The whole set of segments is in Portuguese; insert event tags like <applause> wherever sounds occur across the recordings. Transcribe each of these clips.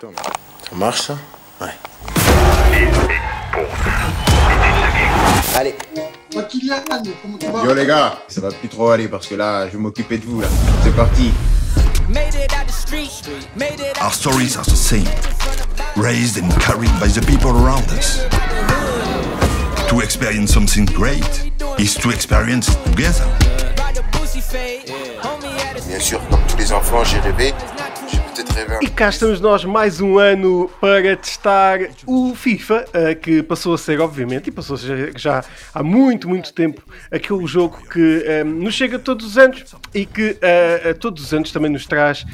Ça marche ça? Ouais. Allez. Yo les gars, ça va plus trop aller parce que là, je vais m'occuper de vous là. C'est parti. Our stories are the same, raised and carried by the people around us. To experience something great is to experience it together. Bien sûr, comme tous les enfants, j'ai rêvé. E cá estamos nós mais um ano para testar o FIFA, eh, que passou a ser, obviamente, e passou a ser já há muito, muito tempo, aquele jogo que eh, nos chega todos os anos e que eh, todos os anos também nos traz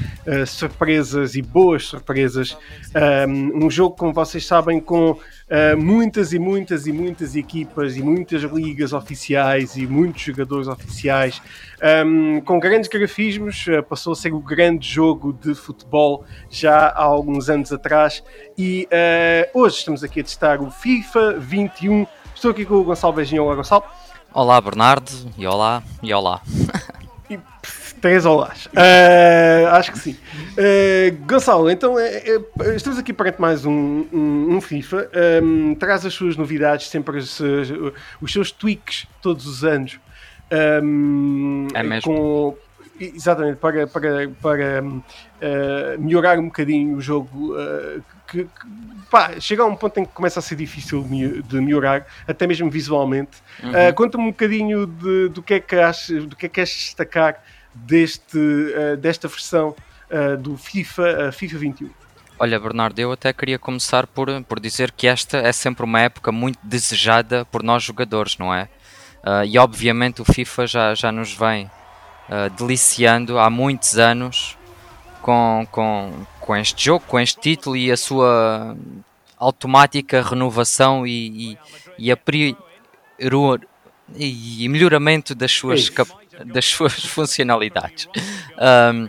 surpresas e boas surpresas. Um jogo, como vocês sabem, com muitas e muitas e muitas equipas e muitas ligas oficiais e muitos jogadores oficiais, um, com grandes grafismos, eh, passou a ser o grande jogo de futebol já há alguns anos atrás e eh, hoje estamos aqui a testar o FIFA 21. Estou aqui com o Gonçalo Beijinho. Olá, Gonçalo. Olá Bernardo, e olá, e olá. E três olás. Eh, acho que sim. Eh, Gonçalo, então eh, eh, estamos aqui perante mais um, um- um FIFA. Ehm, traz as suas novidades, sempre as- os seus tweaks todos os anos. Ehm, É mesmo. Com, exatamente, para, para, para eh, melhorar um bocadinho o jogo. eh, que, que, pá, chega a um ponto em que começa a ser difícil de me- de melhorar, até mesmo visualmente. Eh, Conta-me um bocadinho de- do que é que achas, do que é que queres destacar deste, desta versão do FIFA, FIFA 21. Olha Bernardo, eu até queria começar por, por dizer que esta é sempre uma época muito desejada por nós jogadores, não é? Ah, e obviamente o FIFA já, já nos vem ah, deliciando há muitos anos com, com, com este jogo, com este título e a sua automática renovação e, e, e, apri- ru- e melhoramento das suas, cap- das <laughs> suas funcionalidades. Ahm,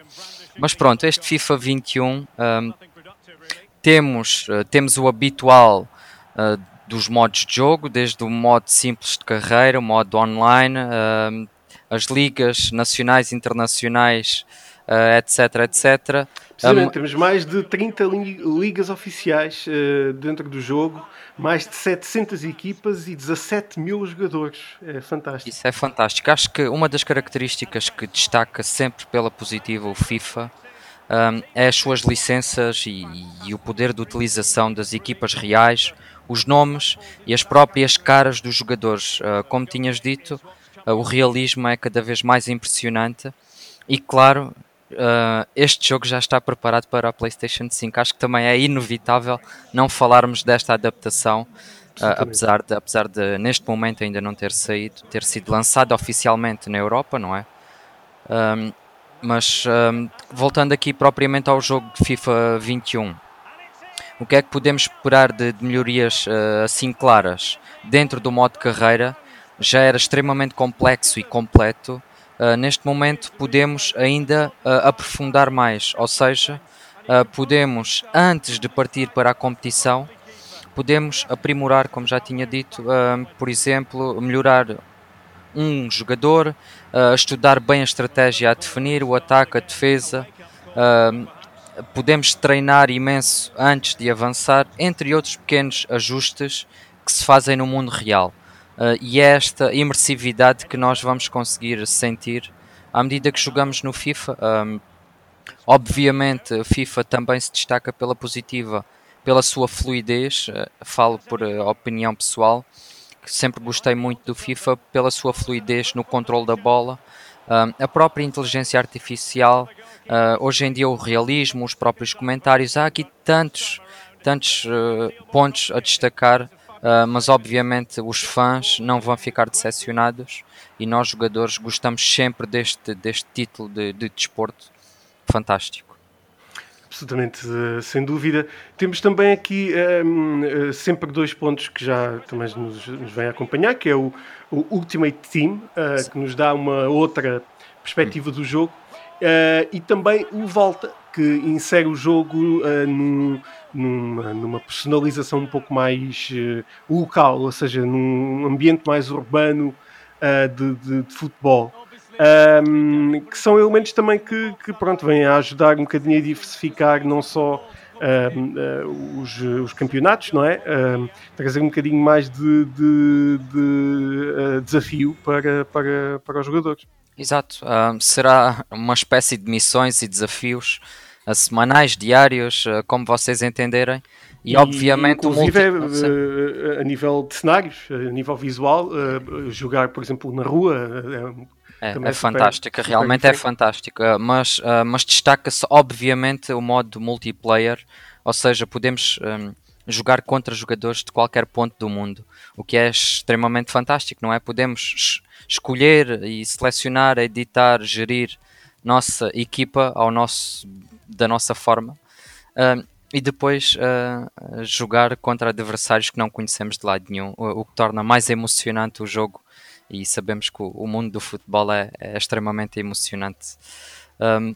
mas pronto, este FIFA 21 ahm, temos, temos o habitual eh, dos modos de jogo, desde o modo simples de carreira, o modo online, ahm, as ligas nacionais, internacionais, eh, etc, etc. Precisamente, Am- temos mais de 30 li- ligas oficiais eh, dentro do jogo, mais de 700 equipas e 17 mil jogadores. É fantástico. Isso é fantástico. Acho que uma das características que destaca sempre pela positiva o FIFA hum, é as suas licenças e, e o poder de utilização das equipas reais, os nomes e as próprias caras dos jogadores. Ah, como tinhas dito, ah, o realismo é cada vez mais impressionante e, claro. ah, este jogo já está preparado para a PlayStation 5. Acho que também é inevitável não falarmos desta adaptação, apesar de, apesar de neste momento ainda não ter saído, ter sido lançado oficialmente na Europa, não é? Ahm, mas ahm, voltando aqui propriamente ao jogo de FIFA 21, o que é que podemos esperar de, de melhorias ah, assim claras? Dentro do modo carreira já era extremamente complexo e completo. Ah, neste momento podemos ainda ah, aprofundar mais, ou seja, podemos antes de partir para a competição podemos aprimorar, como já tinha dito, por exemplo, melhorar um jogador, ah, estudar bem a estratégia a definir, o ataque, a defesa. ah, podemos treinar imenso antes de avançar, entre outros pequenos ajustes que se fazem no mundo real. Ah, e é esta imersividade que nós vamos conseguir sentir à medida que jogamos no FIFA. Ah, obviamente, o FIFA também se destaca pela positiva pela sua fluidez, eh, falo por eh, opinião pessoal, sempre gostei muito do FIFA pela sua fluidez no controle da bola, Ah, a própria inteligência artificial, ah, hoje em dia o realismo, os próprios comentários, há aqui tantos, tantos eh, pontos a destacar, ah, mas obviamente os fãs não vão ficar decepcionados e nós jogadores gostamos sempre deste, deste título de, de desporto fantástico. Absolutamente, eh, sem dúvida. Temos também aqui ehm, eh, sempre dois pontos que já também nos, nos vêm acompanhar, que é o, o Ultimate Team, eh, que nos dá uma outra perspectiva do jogo, eh, e também o Volta, que insere o jogo eh, num- numa, numa personalização um pouco mais local, ou seja, num ambiente mais urbano de, de- de futebol. Um, que são elementos também que, que, pronto, vêm a ajudar um bocadinho a diversificar não só uh, os, os, campeonatos, não é? trazer um bocadinho mais de, de, de uh, desafio para, para, para os jogadores. Exato, será uma espécie de missões e desafios semanais, diários, como vocês entenderem. E, e obviamente inclusive multi... a nível de cenários, a nível visual, jogar por exemplo na rua é, é, fantástica, super, realmente super é fantástica, mas, uh, mas destaca-se obviamente o modo multiplayer, ou seja, podemos um, jogar contra jogadores de qualquer ponto do mundo, o que é extremamente fantástico, não é? Podemos escolher e selecionar, editar, gerir nossa equipa ao nosso, da nossa forma. Uh, e depois uh, jogar contra adversários que não conhecemos de lado nenhum, o, o que torna mais emocionante o jogo e sabemos que o, mundo do futebol é, é extremamente emocionante. Um,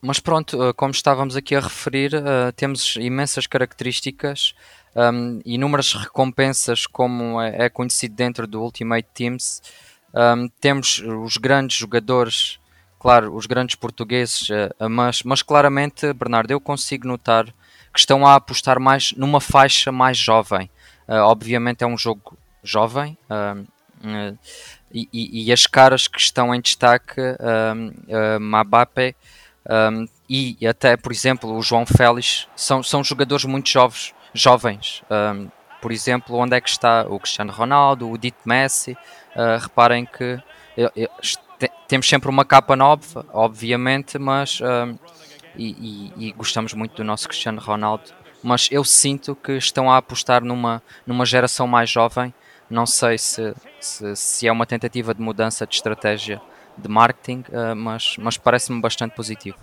mas pronto, uh, como estávamos aqui a referir, uh, temos imensas características, um, inúmeras recompensas, como é, é, conhecido dentro do Ultimate Teams. Um, temos os grandes jogadores, claro, os grandes portugueses, uh, mas, mas claramente, Bernardo, eu consigo notar que estão a apostar mais numa faixa mais jovem. obviamente é um jogo jovem, eh, e, e, as caras que estão em destaque, um, Mbappé um, e até, por exemplo, o João Félix, são, são jogadores muito jovens. jovens um, por exemplo, onde é que está o Cristiano Ronaldo, o Dito Messi? Uh, reparem que eu, eu, temos sempre uma capa nova, obviamente, mas e, e, e, gostamos muito do nosso Cristiano Ronaldo. Mas eu sinto que estão a apostar numa, numa geração mais jovem não sei se, se, se é uma tentativa de mudança de estratégia de marketing, uh, mas, mas parece-me bastante positivo.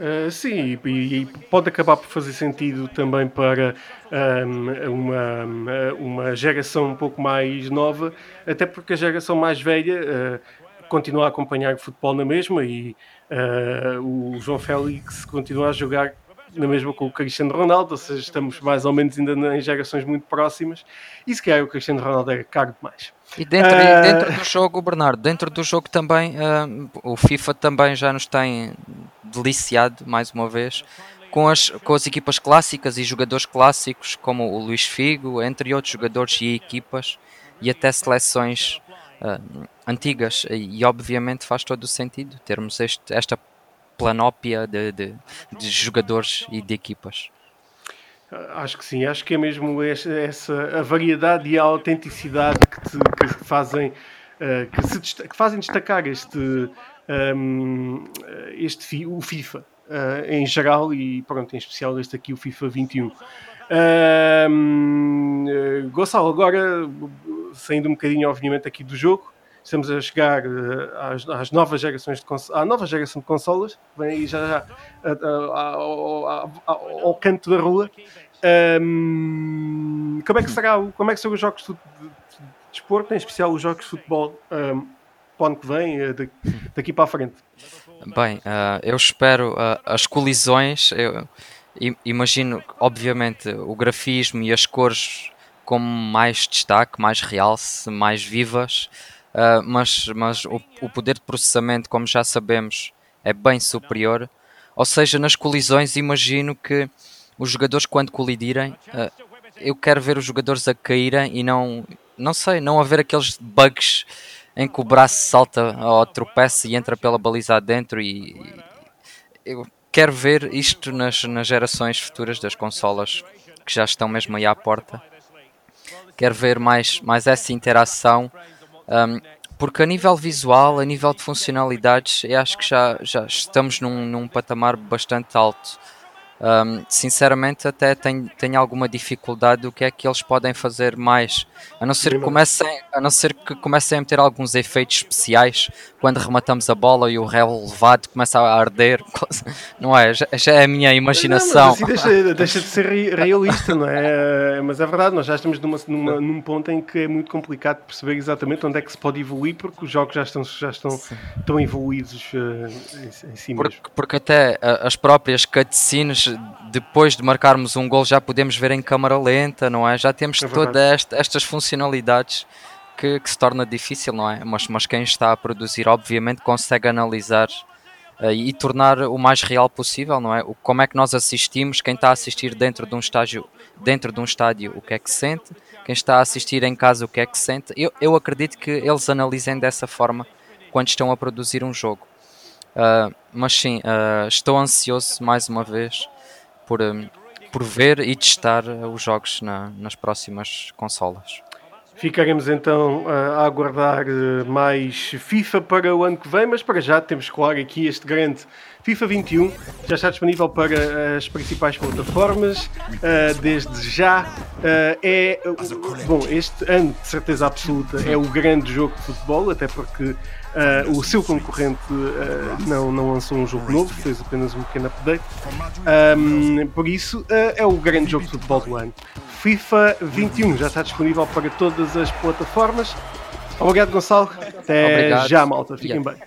Uh, sim, e, e, pode acabar por fazer sentido também para um, ehm, uma, uma geração um pouco mais nova, até porque a geração mais velha uh, continua a acompanhar o futebol na mesma e uh, o João Félix continua a jogar na mesma com o Cristiano Ronaldo, ou seja, estamos mais ou menos ainda em gerações muito próximas, e se calhar o Cristiano Ronaldo era caro demais. E dentro, uh... dentro do jogo, Bernardo, dentro do jogo também, uh, o FIFA também já nos tem deliciado, mais uma vez, com as, com as equipas clássicas e jogadores clássicos, como o Luís Figo, entre outros jogadores e equipas, e até seleções uh, antigas, e, e, obviamente faz todo o sentido termos este, esta planópia de, de, de jogadores e de equipas. Acho que sim, acho que é mesmo essa a variedade e a autenticidade que, te, que fazem uh, que, se, que, fazem destacar este, um, ehm, este o FIFA uh, em geral e pronto, em especial este aqui, o FIFA 21. Uh, um, Gonçalo, agora saindo um bocadinho obviamente aqui do jogo, estamos a chegar uh, às, às, novas gerações de à nova geração de consolas, vem aí já, já ao, ao, canto da rua. Um, como é que será como é que são os jogos de, desporto, em especial os jogos de futebol um, para o ano que vem, uh, daqui para a frente? Bem, uh, eu espero as colisões. Eu imagino, obviamente, o grafismo e as cores como mais destaque, mais realce, mais vivas. Uh, mas, mas o, o, poder de processamento, como já sabemos, é bem superior. Ou seja, nas colisões, imagino que os jogadores, quando colidirem, uh, eu quero ver os jogadores a caírem e não, não sei, não haver aqueles bugs em que o braço salta ou tropeça e entra pela baliza adentro. E, e eu quero ver isto nas, nas gerações futuras das consolas que já estão mesmo aí à porta. Quero ver mais, mais essa interação um, porque a nível visual, a nível de funcionalidades, eu acho que já, já estamos num, num patamar bastante alto. Um, sinceramente, até tenho, tenho alguma dificuldade do que é que eles podem fazer mais, a não ser que comecem a, não ser que comecem a meter alguns efeitos especiais quando rematamos a bola e o relevado começa a arder, <laughs> não é? Já, já é a minha imaginação. Não, assim deixa, deixa, de ser realista, não é? Mas é verdade, nós já estamos numa, numa, num ponto em que é muito complicado perceber exatamente onde é que se pode evoluir, porque os jogos já estão, já estão tão evoluídos uh, em, em si porque, porque até as próprias cutscenes depois de marcarmos um gol já podemos ver em câmara lenta, não é? Já temos é todas esta, estas funcionalidades que, que, se torna difícil, não é? Mas, mas quem está a produzir, obviamente, consegue analisar uh, e tornar o mais real possível, não é? O, como é que nós assistimos, quem está a assistir dentro de um estágio, dentro de um estádio, o que é que sente, quem está a assistir em casa, o que é que sente. Eu, eu acredito que eles analisem dessa forma quando estão a produzir um jogo. Uh, mas sim, uh, estou ansioso mais uma vez por, um, por ver e testar os jogos na, nas próximas consolas. Ficaremos então a aguardar eh, mais FIFA para o ano que vem, mas para já temos, claro, aqui este grande FIFA 21. Já está disponível para as principais plataformas. Desde já é. Bom, este ano, de certeza absoluta, é o grande jogo de futebol, até porque o seu concorrente não, não lançou um jogo novo, fez apenas um pequeno update. Por isso, é o grande jogo de futebol do ano. FIFA 21 já está disponível para todas as plataformas. Obrigado, Gonçalo. Até Obrigado. já, malta. Fiquem yeah. bem.